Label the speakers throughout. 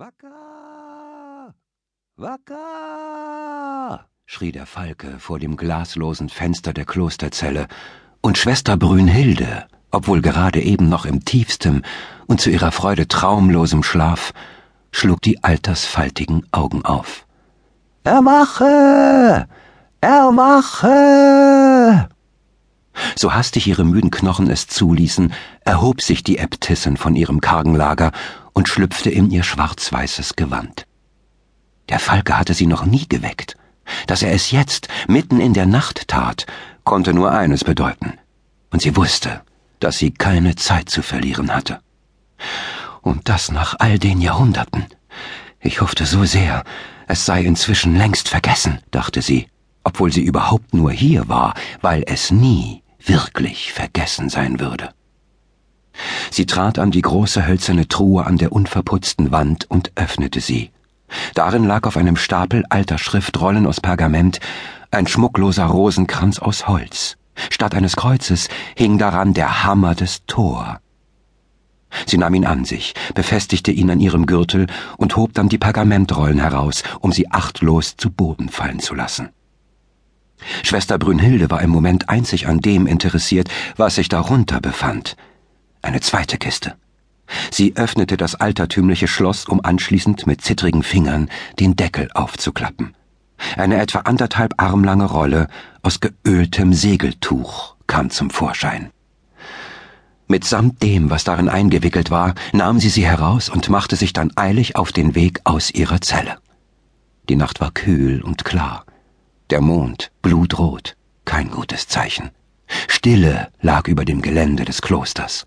Speaker 1: Wacker! Wacker! schrie der Falke vor dem glaslosen Fenster der Klosterzelle, und Schwester Brünnhilde, obwohl gerade eben noch im tiefstem und zu ihrer Freude traumlosem Schlaf, schlug die altersfaltigen Augen auf. Erwache! Erwache! So hastig ihre müden Knochen es zuließen, erhob sich die Äbtissin von ihrem kargen Lager und schlüpfte in ihr schwarz-weißes Gewand. Der Falke hatte sie noch nie geweckt. Dass er es jetzt, mitten in der Nacht tat, konnte nur eines bedeuten. Und sie wusste, dass sie keine Zeit zu verlieren hatte. Und das nach all den Jahrhunderten. Ich hoffte so sehr, es sei inzwischen längst vergessen, dachte sie, obwohl sie überhaupt nur hier war, weil es nie wirklich vergessen sein würde. Sie trat an die große hölzerne Truhe an der unverputzten Wand und öffnete sie. Darin lag auf einem Stapel alter Schriftrollen aus Pergament ein schmuckloser Rosenkranz aus Holz. Statt eines Kreuzes hing daran der Hammer des Thor. Sie nahm ihn an sich, befestigte ihn an ihrem Gürtel und hob dann die Pergamentrollen heraus, um sie achtlos zu Boden fallen zu lassen. Schwester Brünnhilde war im Moment einzig an dem interessiert, was sich darunter befand. Eine zweite Kiste. Sie öffnete das altertümliche Schloss, um anschließend mit zittrigen Fingern den Deckel aufzuklappen. Eine etwa anderthalb armlange Rolle aus geöltem Segeltuch kam zum Vorschein. Mitsamt dem, was darin eingewickelt war, nahm sie sie heraus und machte sich dann eilig auf den Weg aus ihrer Zelle. Die Nacht war kühl und klar, der Mond blutrot, kein gutes Zeichen. Stille lag über dem Gelände des Klosters.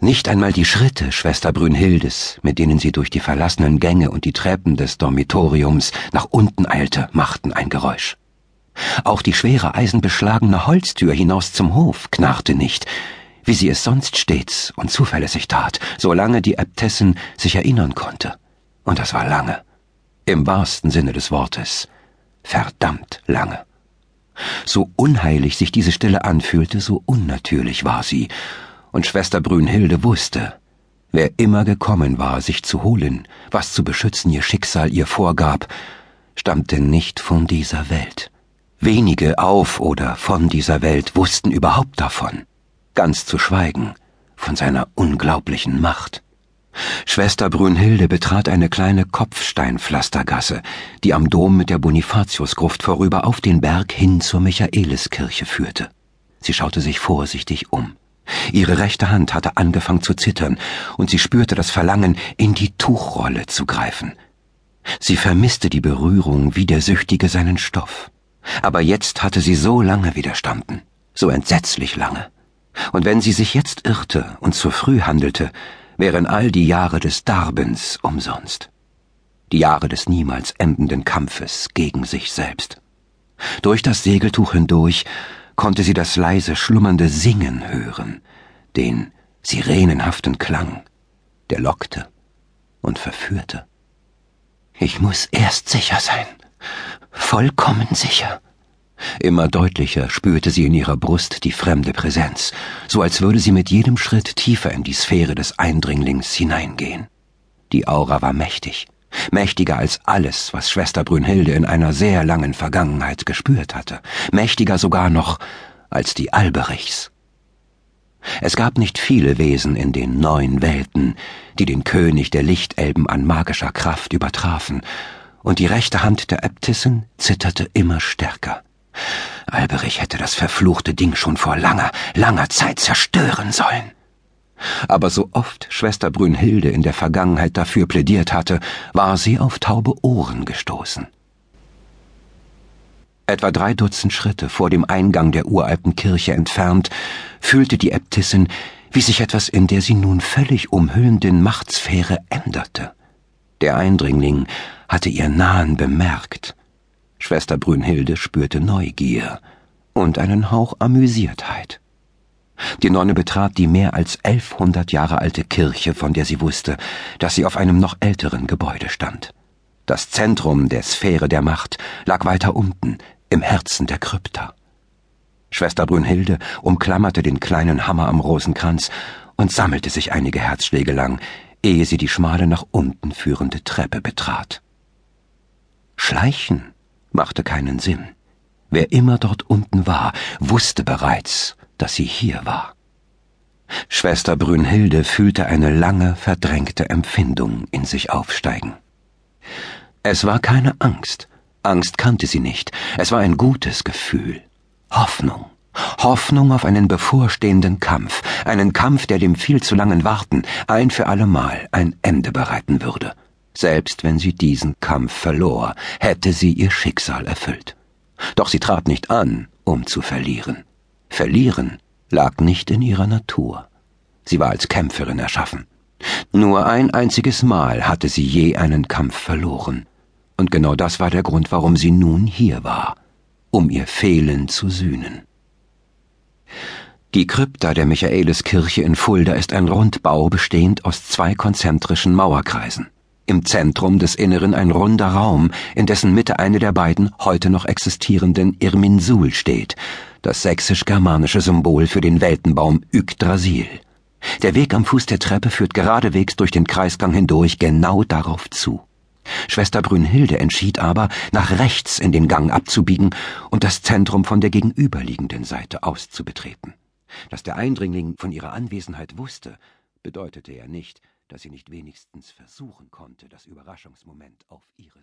Speaker 1: Nicht einmal die Schritte Schwester Brünnhildes, mit denen sie durch die verlassenen Gänge und die Treppen des Dormitoriums nach unten eilte, machten ein Geräusch. Auch die schwere eisenbeschlagene Holztür hinaus zum Hof knarrte nicht, wie sie es sonst stets und zuverlässig tat, solange die Äbtissin sich erinnern konnte. Und das war lange. Im wahrsten Sinne des Wortes. Verdammt lange. So unheilig sich diese Stille anfühlte, so unnatürlich war sie, und Schwester Brünnhilde wusste, wer immer gekommen war, sich zu holen, was zu beschützen ihr Schicksal ihr vorgab, stammte nicht von dieser Welt. Wenige auf oder von dieser Welt wussten überhaupt davon, ganz zu schweigen von seiner unglaublichen Macht. Schwester Brünnhilde betrat eine kleine Kopfsteinpflastergasse, die am Dom mit der Bonifatiusgruft vorüber auf den Berg hin zur Michaeliskirche führte. Sie schaute sich vorsichtig um. Ihre rechte Hand hatte angefangen zu zittern, und sie spürte das Verlangen, in die Tuchrolle zu greifen. Sie vermisste die Berührung wie der Süchtige seinen Stoff. Aber jetzt hatte sie so lange widerstanden, so entsetzlich lange. Und wenn sie sich jetzt irrte und zu früh handelte, wären all die Jahre des Darbens umsonst. Die Jahre des niemals endenden Kampfes gegen sich selbst. Durch das Segeltuch hindurch konnte sie das leise schlummernde Singen hören, den sirenenhaften Klang, der lockte und verführte. Ich muss erst sicher sein, vollkommen sicher. Immer deutlicher spürte sie in ihrer Brust die fremde Präsenz, so als würde sie mit jedem Schritt tiefer in die Sphäre des Eindringlings hineingehen. Die Aura war mächtig, mächtiger als alles, was Schwester Brünnhilde in einer sehr langen Vergangenheit gespürt hatte, mächtiger sogar noch als die Alberichs. Es gab nicht viele Wesen in den neuen Welten, die den König der Lichtelben an magischer Kraft übertrafen, und die rechte Hand der Äbtissin zitterte immer stärker. Alberich hätte das verfluchte Ding schon vor langer, langer Zeit zerstören sollen aber so oft Schwester Brünnhilde in der Vergangenheit dafür plädiert hatte, war sie auf taube Ohren gestoßen. Etwa drei Dutzend Schritte vor dem Eingang der uralten Kirche entfernt, fühlte die Äbtissin, wie sich etwas in der sie nun völlig umhüllenden Machtsphäre änderte. Der Eindringling hatte ihr Nahen bemerkt. Schwester Brünnhilde spürte Neugier und einen Hauch Amüsiertheit. Die Nonne betrat die mehr als elfhundert Jahre alte Kirche, von der sie wusste, dass sie auf einem noch älteren Gebäude stand. Das Zentrum der Sphäre der Macht lag weiter unten, im Herzen der Krypta. Schwester Brünnhilde umklammerte den kleinen Hammer am Rosenkranz und sammelte sich einige Herzschläge lang, ehe sie die schmale nach unten führende Treppe betrat. Schleichen machte keinen Sinn. Wer immer dort unten war, wusste bereits, dass sie hier war. Schwester Brünnhilde fühlte eine lange verdrängte Empfindung in sich aufsteigen. Es war keine Angst, Angst kannte sie nicht, es war ein gutes Gefühl, Hoffnung. Hoffnung auf einen bevorstehenden Kampf, einen Kampf, der dem viel zu langen Warten ein für allemal ein Ende bereiten würde. Selbst wenn sie diesen Kampf verlor, hätte sie ihr Schicksal erfüllt. Doch sie trat nicht an, um zu verlieren. Verlieren lag nicht in ihrer Natur. Sie war als Kämpferin erschaffen. Nur ein einziges Mal hatte sie je einen Kampf verloren. Und genau das war der Grund, warum sie nun hier war, um ihr Fehlen zu sühnen. Die Krypta der Michaeliskirche in Fulda ist ein Rundbau bestehend aus zwei konzentrischen Mauerkreisen. Im Zentrum des Inneren ein runder Raum, in dessen Mitte eine der beiden heute noch existierenden Irminsul steht, das sächsisch-germanische Symbol für den Weltenbaum Yggdrasil. Der Weg am Fuß der Treppe führt geradewegs durch den Kreisgang hindurch genau darauf zu. Schwester Brünnhilde entschied aber, nach rechts in den Gang abzubiegen und das Zentrum von der gegenüberliegenden Seite aus zu betreten. Dass der Eindringling von ihrer Anwesenheit wusste, bedeutete ja nicht, dass sie nicht wenigstens versuchen konnte, das Überraschungsmoment auf ihre Seite